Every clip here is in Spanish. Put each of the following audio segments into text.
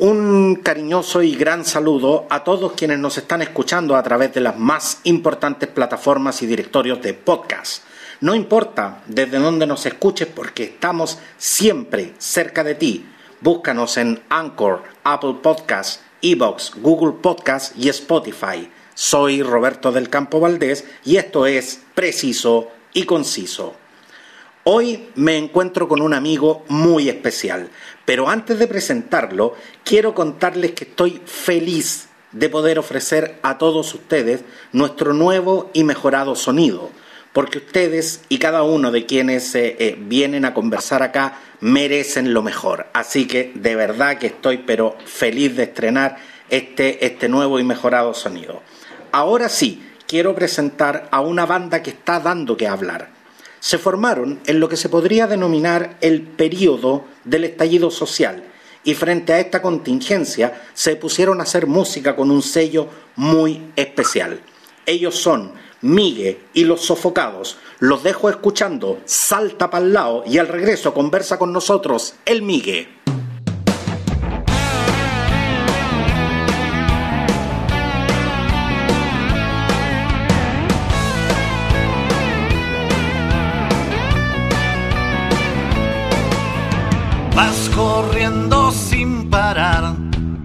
Un cariñoso y gran saludo a todos quienes nos están escuchando a través de las más importantes plataformas y directorios de podcast. No importa desde dónde nos escuches porque estamos siempre cerca de ti. Búscanos en Anchor, Apple Podcasts, Evox, Google Podcasts y Spotify. Soy Roberto del Campo Valdés y esto es Preciso y Conciso. Hoy me encuentro con un amigo muy especial, pero antes de presentarlo, quiero contarles que estoy feliz de poder ofrecer a todos ustedes nuestro nuevo y mejorado sonido, porque ustedes y cada uno de quienes eh, eh, vienen a conversar acá merecen lo mejor. Así que de verdad que estoy pero feliz de estrenar este, este nuevo y mejorado sonido. Ahora sí, quiero presentar a una banda que está dando que hablar se formaron en lo que se podría denominar el período del estallido social y frente a esta contingencia se pusieron a hacer música con un sello muy especial. Ellos son Migue y los sofocados. Los dejo escuchando Salta pa'l lado y al regreso conversa con nosotros el Migue. Corriendo sin parar,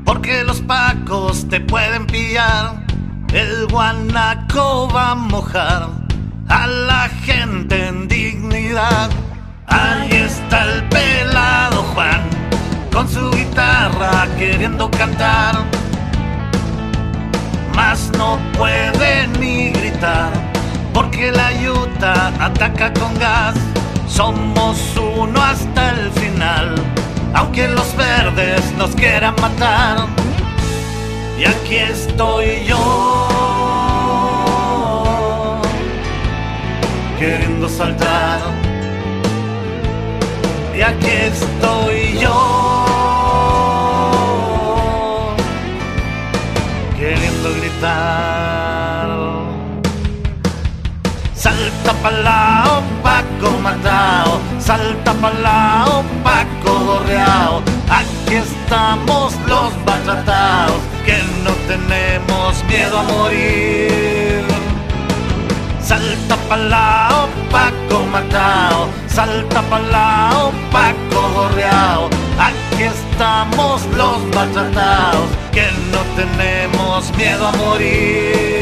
porque los pacos te pueden pillar. El guanaco va a mojar a la gente en dignidad. Ahí está el pelado Juan, con su guitarra queriendo cantar. Mas no puede ni gritar, porque la yuta ataca con gas. Somos uno hasta el aunque los verdes nos quieran matar. Y aquí estoy yo, queriendo saltar. Y aquí estoy yo, queriendo gritar. Salta para lado, Paco matao, salta para lado, Paco gorreao. Aquí estamos los maltratados, que no tenemos miedo a morir. Salta para lado, Paco matao, salta para lado, Paco gorreao. Aquí estamos los maltratados, que no tenemos miedo a morir.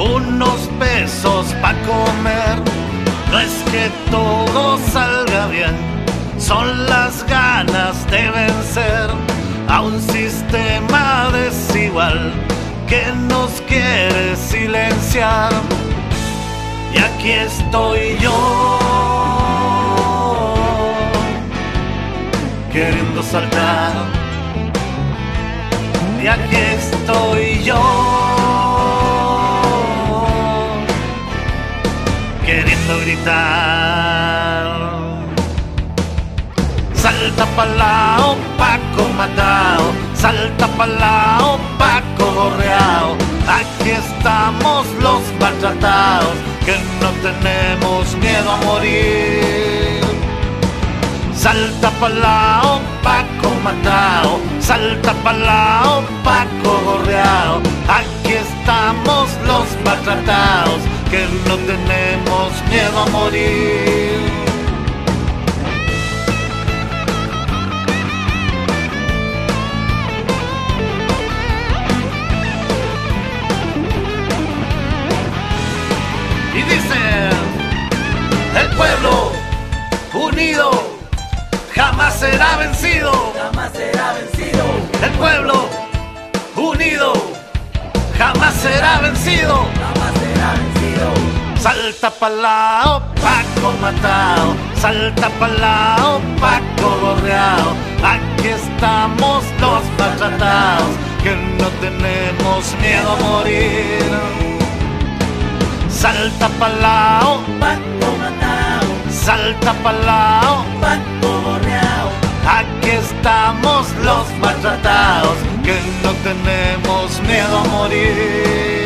Unos pesos para comer. No es que todo salga bien, son las ganas de vencer a un sistema desigual que nos quiere silenciar. Y aquí estoy yo queriendo saltar. Y aquí estoy Salta pa'l lado, Paco matao, salta pa'l lado, Paco gorreao. Aquí estamos los maltratados, que no tenemos miedo a morir. Salta palao, Paco matao, salta palao, Paco gorreao. Aquí estamos los maltratados, que no tenemos miedo a morir. Pueblo unido jamás será vencido. Jamás será vencido. El pueblo unido jamás será vencido. Jamás será vencido. Salta palao, Paco matao, salta palao, Paco gorreao. Aquí estamos los maltratados, que no tenemos miedo a morir. Salta palao, Paco matao salta pa'l lado. Banco Borneao, Aquí estamos los maltratados, que no tenemos miedo a morir.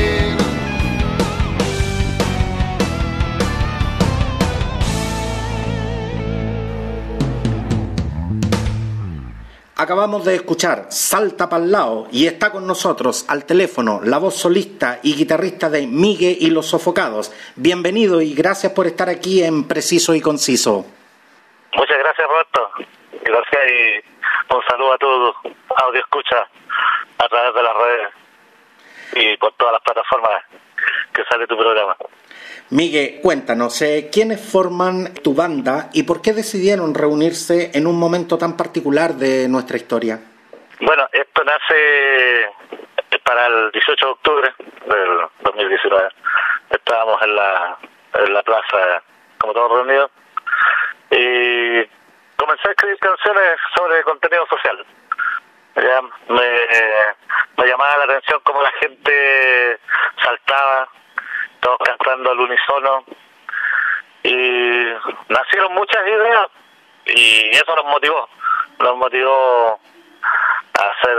Acabamos de escuchar Salta pa'l lado y está con nosotros al teléfono la voz solista y guitarrista de Migue y los Sofocados. Bienvenido y gracias por estar aquí en Preciso y Conciso. Muchas gracias, Roberto. Gracias y un saludo a todos. Audio escucha a través de las redes y por todas las plataformas que sale tu programa. Migue, cuéntanos, eh, ¿quiénes forman tu banda y por qué decidieron reunirse en un momento tan particular de nuestra historia? Bueno, esto nace para el 18 de octubre del 2019. Estábamos en la, en la plaza, como todos reunidos, y comencé a escribir canciones sobre contenido social. Ya me, me llamaba la atención cómo la gente saltaba, todos cantando al unísono, y nacieron muchas ideas, y eso nos motivó, nos motivó a hacer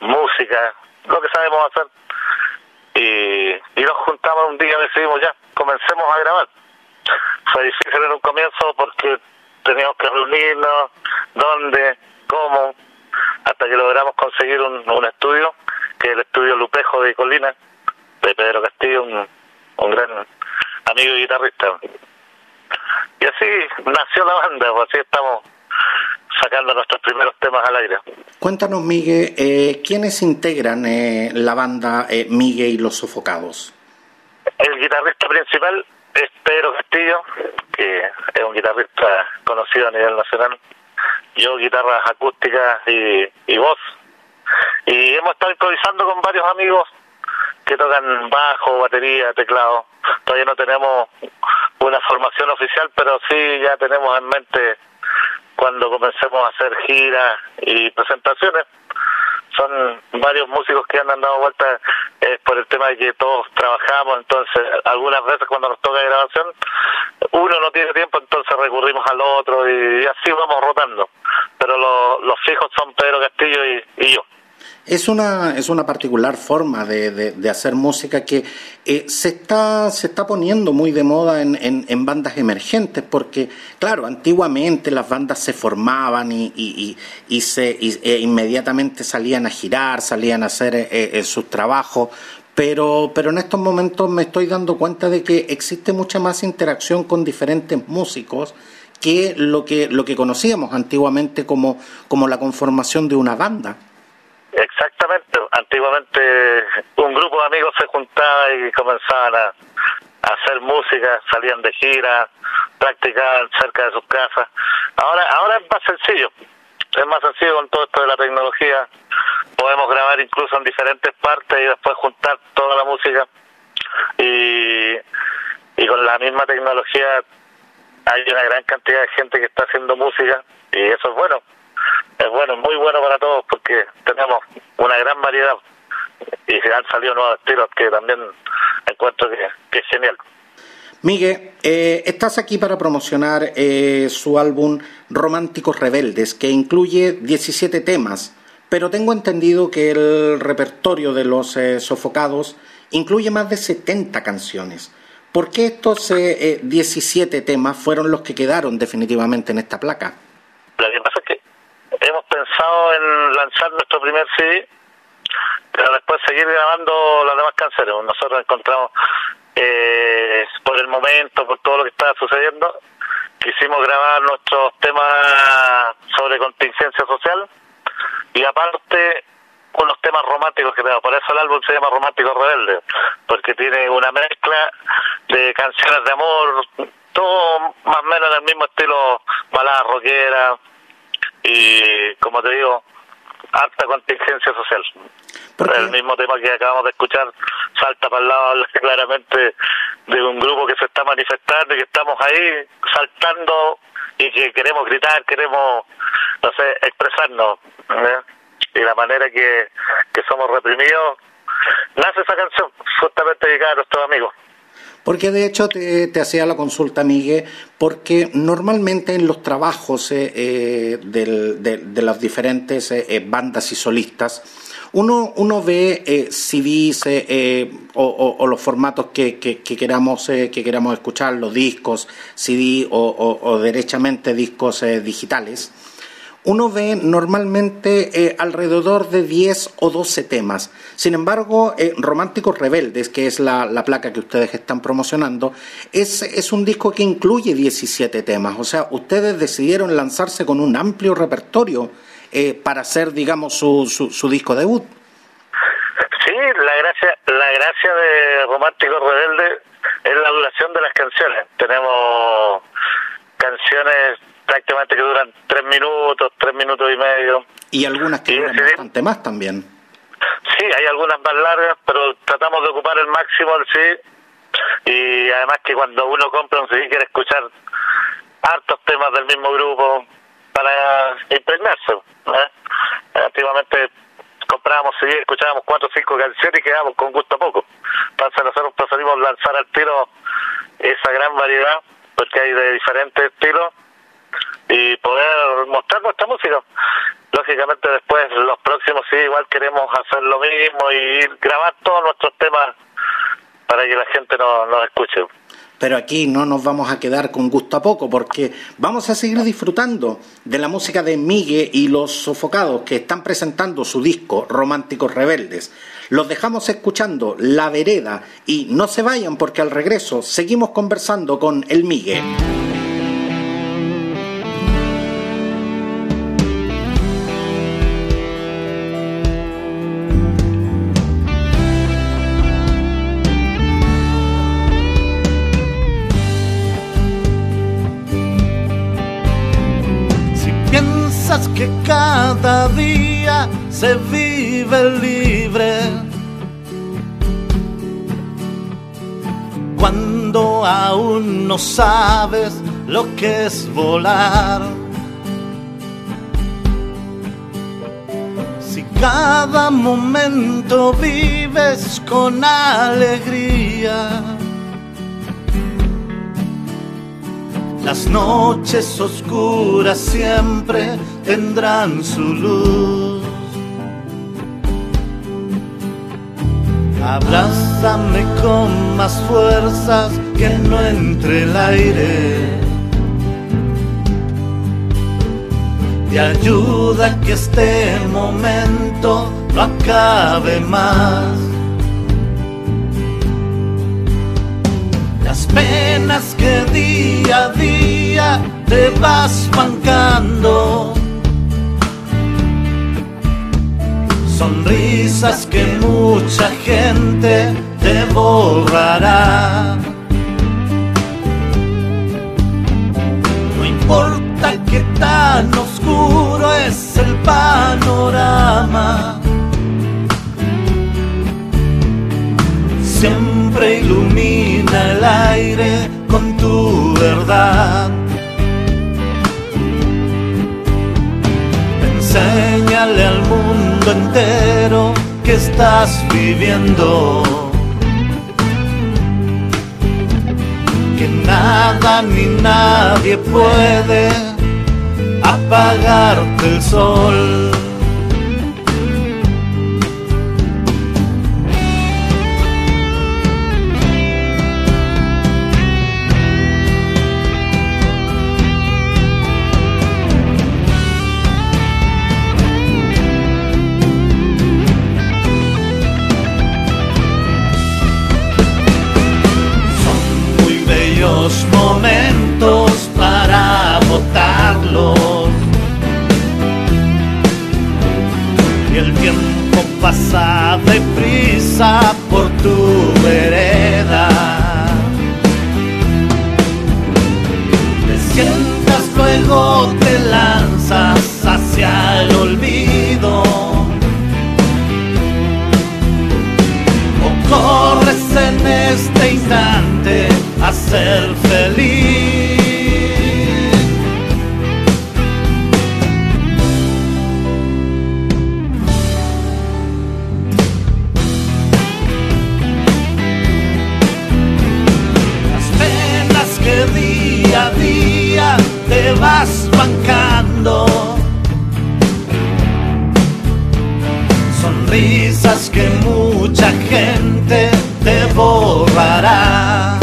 música, lo que sabemos hacer. Y, y nos juntamos un día y decidimos ya, comencemos a grabar. Fue difícil en un comienzo porque teníamos que reunirnos, dónde, cómo, hasta que logramos conseguir un, un estudio, que es el estudio Lupejo de Colina, de Pedro Castillo, un, un gran amigo y guitarrista. Y así nació la banda, pues así estamos sacando nuestros primeros temas al aire. Cuéntanos, Migue, eh, ¿quiénes integran eh, la banda eh, Migue y los Sofocados? El guitarrista principal es Pedro Castillo, que es un guitarrista conocido a nivel nacional. Yo guitarras acústicas y, y voz. Y hemos estado improvisando con varios amigos que tocan bajo, batería, teclado. Todavía no tenemos una formación oficial, pero sí ya tenemos en mente cuando comencemos a hacer giras y presentaciones. Son varios músicos que han dado vueltas eh, por el tema de que todos trabajamos, entonces algunas veces cuando nos toca grabación, uno no tiene tiempo, entonces recurrimos al otro y así vamos rotando. Pero lo- los fijos son Pedro Castillo y, y yo. Es una, es una particular forma de, de- hacer música que eh, se, está, se está poniendo muy de moda en, en- en bandas emergentes, porque, claro, antiguamente las bandas se formaban y, y- y- se, e inmediatamente salían a girar, salían a hacer eh, eh, sus trabajos, pero, pero en estos momentos me estoy dando cuenta de que existe mucha más interacción con diferentes músicos que lo que, lo que conocíamos antiguamente como, como la conformación de una banda. Exactamente. Antiguamente un grupo de amigos se juntaba y comenzaban a, hacer música, salían de gira, practicaban cerca de sus casas. Ahora, ahora es más sencillo. Es más sencillo con todo esto de la tecnología. Podemos grabar incluso en diferentes partes y después juntar toda la música. Y, y con la misma tecnología hay una gran cantidad de gente que está haciendo música y eso es bueno. Es bueno, muy bueno para todos porque tenemos una gran variedad y se han salido nuevos estilos que también encuentro que, que es genial. Miguel, eh, estás aquí para promocionar eh, su álbum Románticos Rebeldes, que incluye 17 temas, pero tengo entendido que el repertorio de los eh, sofocados incluye más de 70 canciones. ¿Por qué estos eh, eh, 17 temas fueron los que quedaron definitivamente en esta placa? Lo que pasa es que pensado en lanzar nuestro primer CD, pero después seguir grabando las demás canciones. Nosotros encontramos, eh, por el momento, por todo lo que estaba sucediendo, quisimos grabar nuestros temas sobre contingencia social y aparte unos temas románticos que tenemos. Por eso el álbum se llama Románticos Rebeldes, porque tiene una mezcla de canciones de amor, todo más o menos en el mismo estilo balada rockera y, como te digo, alta contingencia social. El mismo tema que acabamos de escuchar salta para el lado claramente de un grupo que se está manifestando y que estamos ahí saltando y que queremos gritar, queremos, no sé, expresarnos. ¿eh? Y la manera que, que somos reprimidos, nace esa canción, justamente dedicada a nuestros amigos. Porque de hecho te, hacía la consulta, Miguel, porque normalmente en los trabajos eh, eh, de, las diferentes eh, bandas y solistas, uno, uno ve eh, CDs o, los formatos que, que- que queramos, que queramos escuchar, los discos, CD o, o- derechamente discos digitales uno ve normalmente eh, alrededor de 10 o 12 temas. Sin embargo, eh, Románticos Rebeldes, que es la, la placa que ustedes están promocionando, es, es un disco que incluye 17 temas. O sea, ustedes decidieron lanzarse con un amplio repertorio eh, para hacer, digamos, su, su, su disco debut. Sí, la gracia, la gracia de Romántico Rebelde es la duración de las canciones. Tenemos canciones prácticamente que duran tres minutos, tres minutos y medio. Y algunas que duran bastante más también. Sí, hay algunas más largas, pero tratamos de ocupar el máximo del CD. Y además que cuando uno compra un CD quiere escuchar hartos temas del mismo grupo para impregnarse. ¿eh? Antiguamente comprábamos CD, escuchábamos cuatro o cinco canciones y quedábamos con gusto a poco. Entonces nosotros preferimos lanzar al tiro esa gran variedad, porque hay de diferentes estilos, y poder mostrar nuestra música. Lógicamente después los próximos sí igual queremos hacer lo mismo y grabar todos nuestros temas para que la gente nos, nos escuche. Pero aquí no nos vamos a quedar con gusto a poco porque vamos a seguir disfrutando de la música de Migue y los sofocados que están presentando su disco Románticos Rebeldes. Los dejamos escuchando La Vereda y no se vayan porque al regreso seguimos conversando con el Migue. Cada día se vive libre, cuando aún no sabes lo que es volar. Si cada momento vives con alegría. Las noches oscuras siempre tendrán su luz. Abrázame con más fuerzas que no entre el aire. Te ayuda a que este momento no acabe más. Las penas que día a día te vas bancando. Sonrisas que mucha gente te borrará. No importa que tan oscuro es el panorama. siempre ilumina el aire con tu verdad. Enséñale al mundo entero que estás viviendo. Que nada ni nadie puede apagarte el sol. Luego te lanzas hacia el olvido. o corres en este instante a ser feliz. Llorando. Sonrisas que mucha gente te borrará.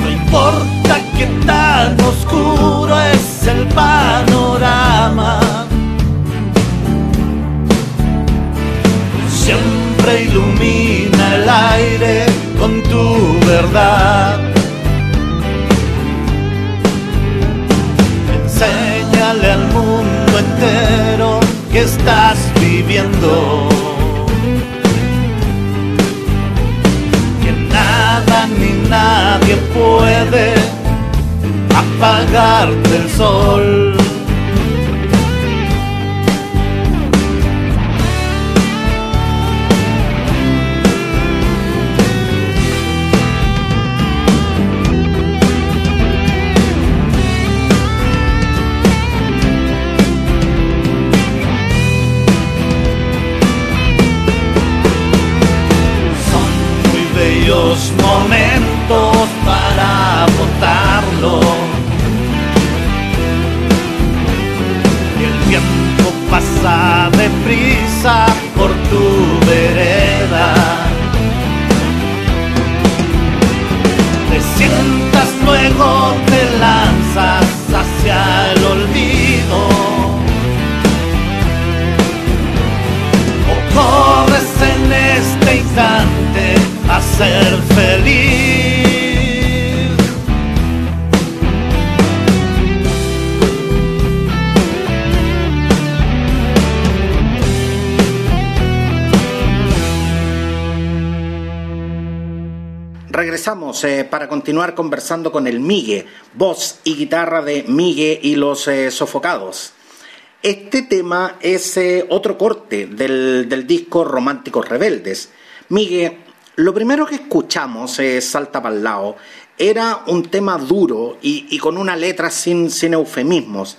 No importa que tan oscuro es el panorama. Siempre ilumina el aire con tu verdad. Que estás viviendo. Que nada ni nadie puede apagarte el sol. Para continuar conversando con el Migue, voz y guitarra de Migue y los eh, Sofocados. Este tema es eh, otro corte del, del disco Románticos Rebeldes. Migue, lo primero que escuchamos, eh, Salta para lado, era un tema duro y, y con una letra sin, sin eufemismos.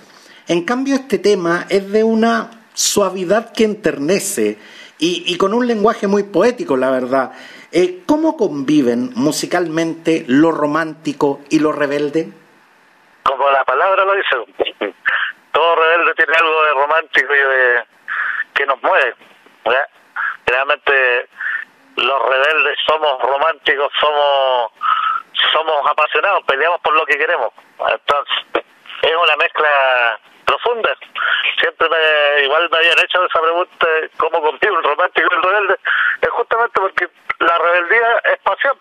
En cambio, este tema es de una suavidad que enternece y, y con un lenguaje muy poético, la verdad. Eh, ¿Cómo conviven musicalmente lo romántico y lo rebelde? Como la palabra lo dice, todo rebelde tiene algo de romántico y de que nos mueve. Realmente los rebeldes somos románticos, somos somos apasionados, peleamos por lo que queremos. Entonces, es una mezcla profunda. Siempre me, igual me habían hecho esa pregunta, ¿cómo convive un romántico y el rebelde? Es justamente porque la rebeldía es pasión.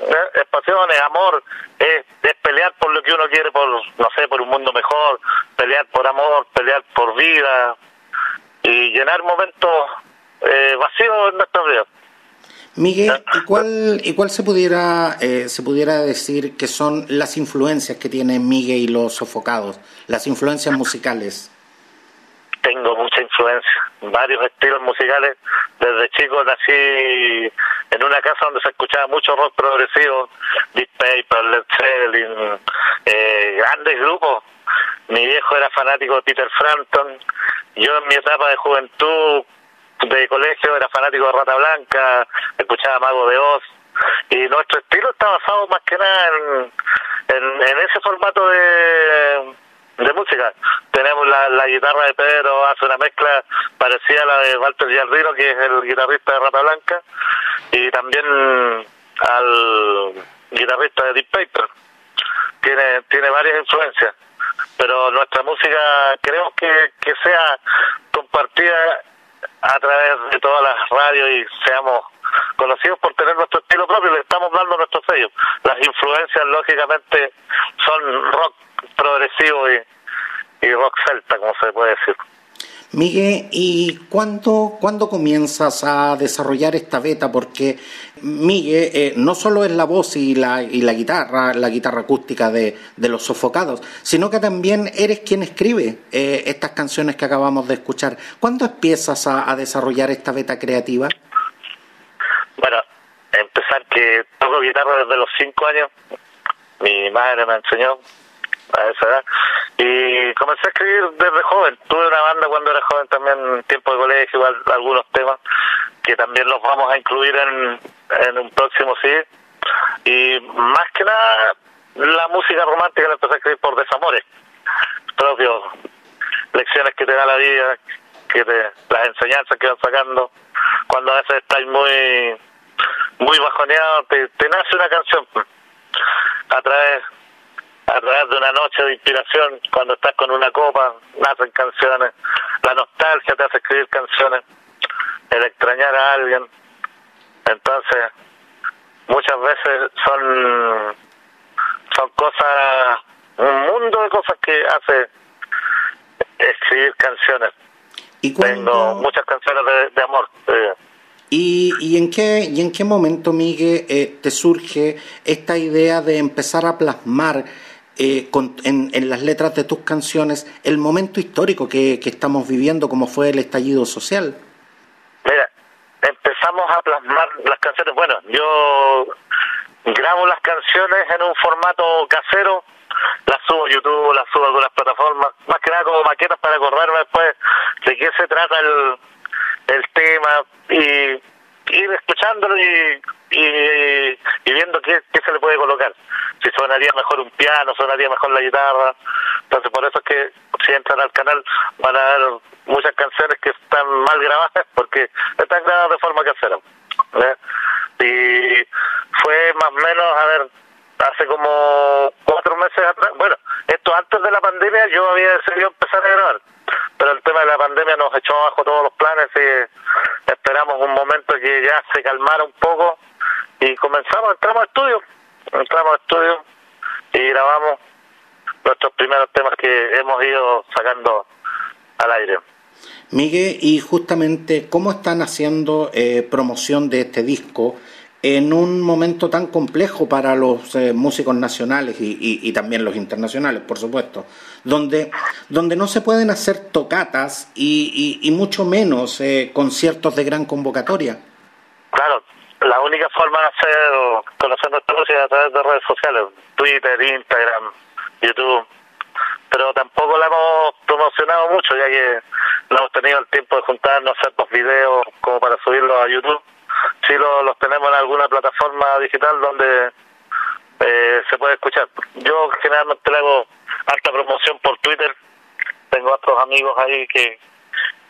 ¿eh? Es pasión, es amor, es, es pelear por lo que uno quiere, por, no sé, por un mundo mejor, pelear por amor, pelear por vida y llenar momentos eh, vacíos en nuestra vida. Miguel, ¿y cuál, cuál se pudiera eh, se pudiera decir que son las influencias que tienen Miguel y los sofocados, las influencias musicales? Tengo mucha influencia, varios estilos musicales. Desde chico nací en una casa donde se escuchaba mucho rock progresivo, Deep Paper, Led Zeppelin, eh, grandes grupos. Mi viejo era fanático de Peter Frampton. Yo en mi etapa de juventud de colegio era fanático de Rata Blanca, escuchaba Mago de Oz y nuestro estilo está basado más que nada en, ese formato de, de música. Tenemos la, la guitarra de Pedro, hace una mezcla parecida a la de Walter Giardino, que es el guitarrista de Rata Blanca, y también al guitarrista de Deep Paper. Tiene, tiene varias influencias, pero nuestra música queremos que, que sea compartida a través de todas las radios y seamos conocidos por tener nuestro estilo propio, le estamos dando nuestro sello. Las influencias, lógicamente, son rock progresivo y, y rock celta, como se puede decir. Miguel, ¿y cuándo, cuándo comienzas a desarrollar esta beta? Porque Miguel eh, no solo es la voz y la, y la guitarra, la guitarra acústica de, de los sofocados, sino que también eres quien escribe eh, estas canciones que acabamos de escuchar. ¿Cuándo empiezas a, a desarrollar esta beta creativa? Bueno, empezar que toco guitarra desde los cinco años. Mi madre me enseñó a esa edad. Y comencé a escribir desde joven. Tuve una banda cuando era joven también, en tiempo de colegio, algunos temas que también los vamos a incluir en, en un próximo CD. Y más que nada, la música romántica la empecé a escribir por desamores propios, lecciones que te da la vida, que te, las enseñanzas que van sacando. Cuando a veces estás muy muy bajoneado, te, te nace una canción a través a través de una noche de inspiración, cuando estás con una copa, nacen canciones, la nostalgia te hace escribir canciones, el extrañar a alguien. Entonces, muchas veces son son cosas, un mundo de cosas que hace escribir canciones. ¿Y Tengo muchas canciones de, de amor. eh, ¿Y, y, en qué, ¿Y en qué momento, Miguel, eh, te surge esta idea de empezar a plasmar eh, con, en, en, las letras de tus canciones el momento histórico que, que, estamos viviendo, como fue el estallido social? Empezamos a plasmar las canciones. Bueno, yo grabo las canciones en un formato casero, las subo a YouTube, las subo a algunas plataformas, más que nada como maquetas para acordarme después de qué se trata el, el tema y ir escuchándolo y, y, viendo qué, qué, se le puede colocar. Si sonaría mejor un piano, sonaría mejor la guitarra. Entonces, por eso es que si entran al canal van a ver muchas canciones que están mal grabadas porque están grabadas de forma casera. ¿eh? Y fue más o menos, a ver, hace como cuatro meses atrás, bueno, esto antes de la pandemia yo había decidido empezar a grabar pero el tema de la pandemia nos echó abajo todos los planes y esperamos un momento que ya se calmara un poco y comenzamos, entramos a estudio, entramos a estudio y grabamos nuestros primeros temas que hemos ido sacando al aire. Miguel, y justamente, ¿cómo están haciendo eh, promoción de este disco en un momento tan complejo para los eh, músicos nacionales y, y, también los internacionales, por supuesto, donde, donde no se pueden hacer tocatas y, y mucho menos eh, conciertos de gran convocatoria. Claro, la única forma de hacer conocer nuestra música es a través de redes sociales, Twitter, Instagram, YouTube, pero tampoco la hemos promocionado mucho ya que no hemos tenido el tiempo de juntarnos, hacer dos videos como para subirlos a YouTube sí lo, los tenemos en alguna plataforma digital donde eh, se puede escuchar. Yo generalmente le hago alta promoción por Twitter. Tengo otros amigos ahí que,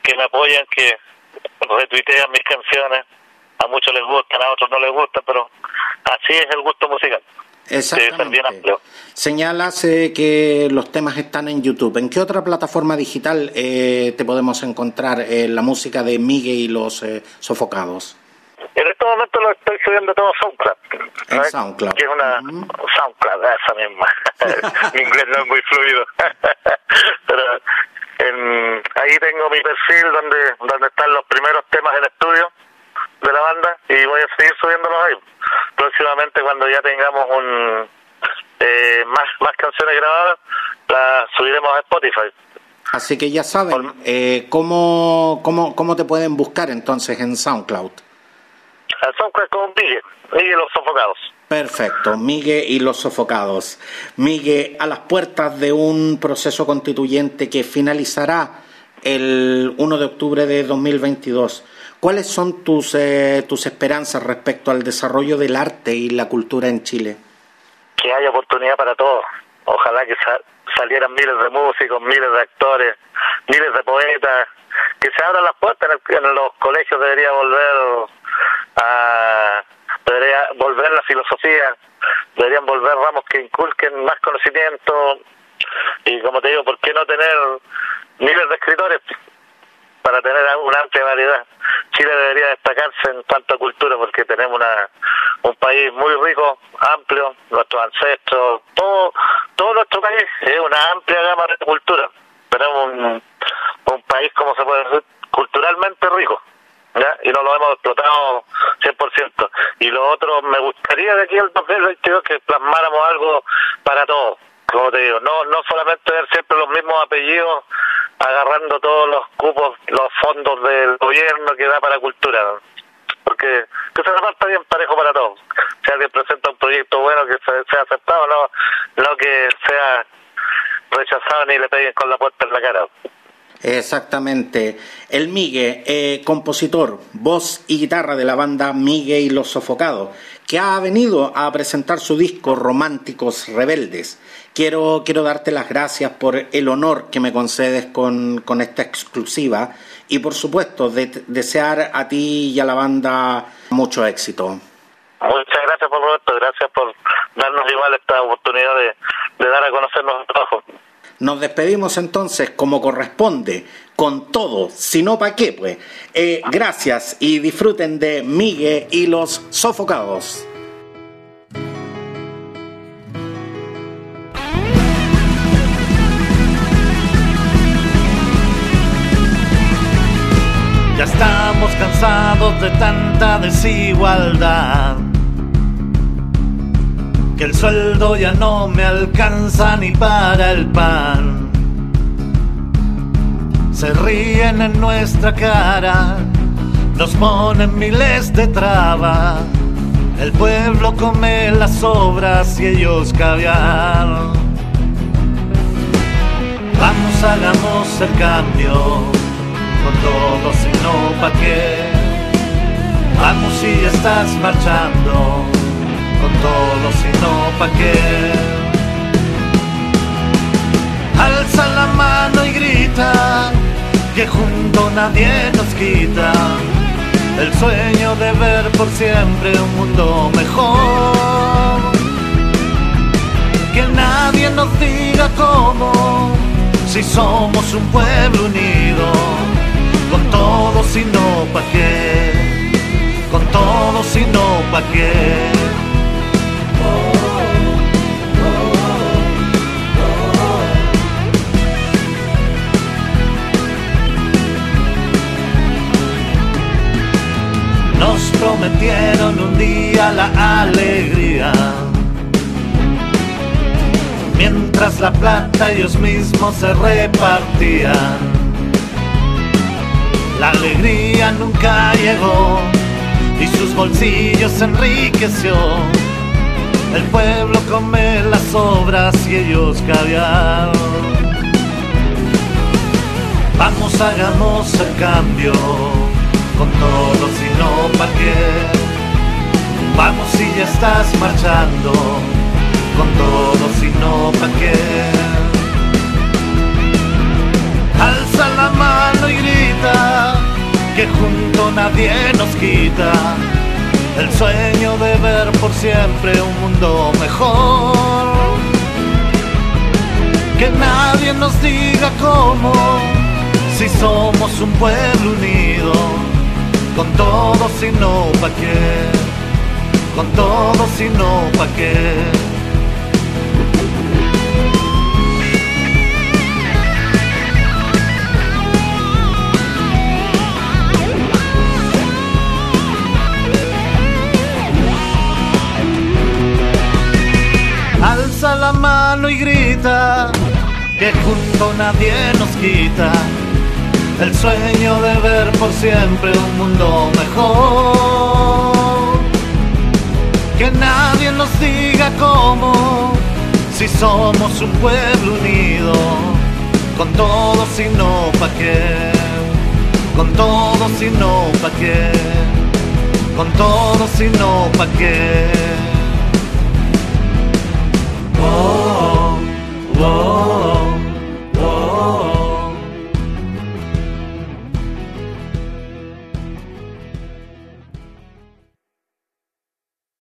que me apoyan, que retuitean mis canciones. A muchos les gustan, a otros no les gusta, pero así es el gusto musical. Exactamente. Señalas eh, que los temas están en YouTube. ¿En qué otra plataforma digital eh, te podemos encontrar eh, la música de Miguel y los Sofocados? En este momento lo estoy subiendo todo SoundCloud. En SoundCloud. Que es una uh -huh. SoundCloud, esa misma. mi inglés no es muy fluido. Pero en, ahí tengo mi perfil donde donde están los primeros temas en estudio de la banda y voy a seguir subiéndolos ahí. Próximamente cuando ya tengamos un eh, más más canciones grabadas, las subiremos a Spotify. Así que ya saben eh, cómo, cómo, cómo te pueden buscar entonces en SoundCloud. SoundCloud con Miguel, Miguel y los sofocados. Perfecto, Miguel y los sofocados. Miguel, a las puertas de un proceso constituyente que finalizará el 1 de octubre de 2022, ¿cuáles son tus, eh, tus esperanzas respecto al desarrollo del arte y la cultura en Chile? Que haya oportunidad para todos. Ojalá que sal salieran miles de músicos, miles de actores, miles de poetas, que se abran las puertas en los colegios debería volver a debería volver la filosofía, deberían volver ramos que inculquen más conocimiento y como te digo, ¿por qué no tener miles de escritores para tener una amplia variedad? Chile debería destacarse en cuanto a cultura porque tenemos una un país muy rico, amplio, nuestros ancestros, todo todo nuestro país es una amplia gama de cultura. Tenemos un, un país, como se puede decir, culturalmente rico. ¿ya? y no lo hemos explotado 100%. Y lo otro, me gustaría de aquí al 2022 que plasmáramos algo para todos, como te digo, no no solamente ver siempre los mismos apellidos agarrando todos los cupos, los fondos del gobierno que da para cultura, porque que se reparta bien parejo para todos. Si alguien presenta un proyecto bueno que sea aceptado, no, no que sea rechazado ni le peguen con la puerta en la cara. Exactamente. El Migue, eh, compositor, voz y guitarra de la banda Migue y los Sofocados, que ha venido a presentar su disco Románticos Rebeldes. Quiero, quiero darte las gracias por el honor que me concedes con, con esta exclusiva y por supuesto de, desear a ti y a la banda mucho éxito. Muchas gracias por Roberto, gracias por darnos igual esta oportunidad de, de dar a conocer nuestro trabajo. Nos despedimos entonces como corresponde, con todo, si no pa' qué, pues. Eh, gracias y disfruten de Migue y los sofocados. Ya estamos cansados de tanta desigualdad. Que el sueldo ya no me alcanza ni para el pan. Se ríen en nuestra cara, nos ponen miles de trabas. El pueblo come las sobras y ellos caviar. Vamos, hagamos el cambio con todo, si no, ¿pa' qué? Vamos si estás marchando, con todo, si no, ¿pa' qué? Alza la mano y grita, que junto nadie nos quita el sueño de ver por siempre un mundo mejor. Que nadie nos diga cómo, si somos un pueblo unido con todo si no pa' qué, con todo si no pa' qué. Prometieron un día la alegría, mientras la plata ellos mismos se repartían. La alegría nunca llegó y sus bolsillos enriqueció. El pueblo come las obras y ellos caviar. Vamos, hagamos el cambio con todo, si no, ¿pa' qué? Vamos, si ya estás marchando con todo, si no, ¿pa' qué? Alza la mano y grita que junto nadie nos quita el sueño de ver por siempre un mundo mejor. Que nadie nos diga cómo, si somos un pueblo unido, con todo si no pa' qué, con todo si no pa' qué. alza la mano y grita que junto nadie nos quita el sueño de ver por siempre un mundo mejor. Que nadie nos diga cómo, si somos un pueblo unido, con todo si no pa' qué, con todo si no pa' qué, con todo si no pa' qué. Oh, oh. oh.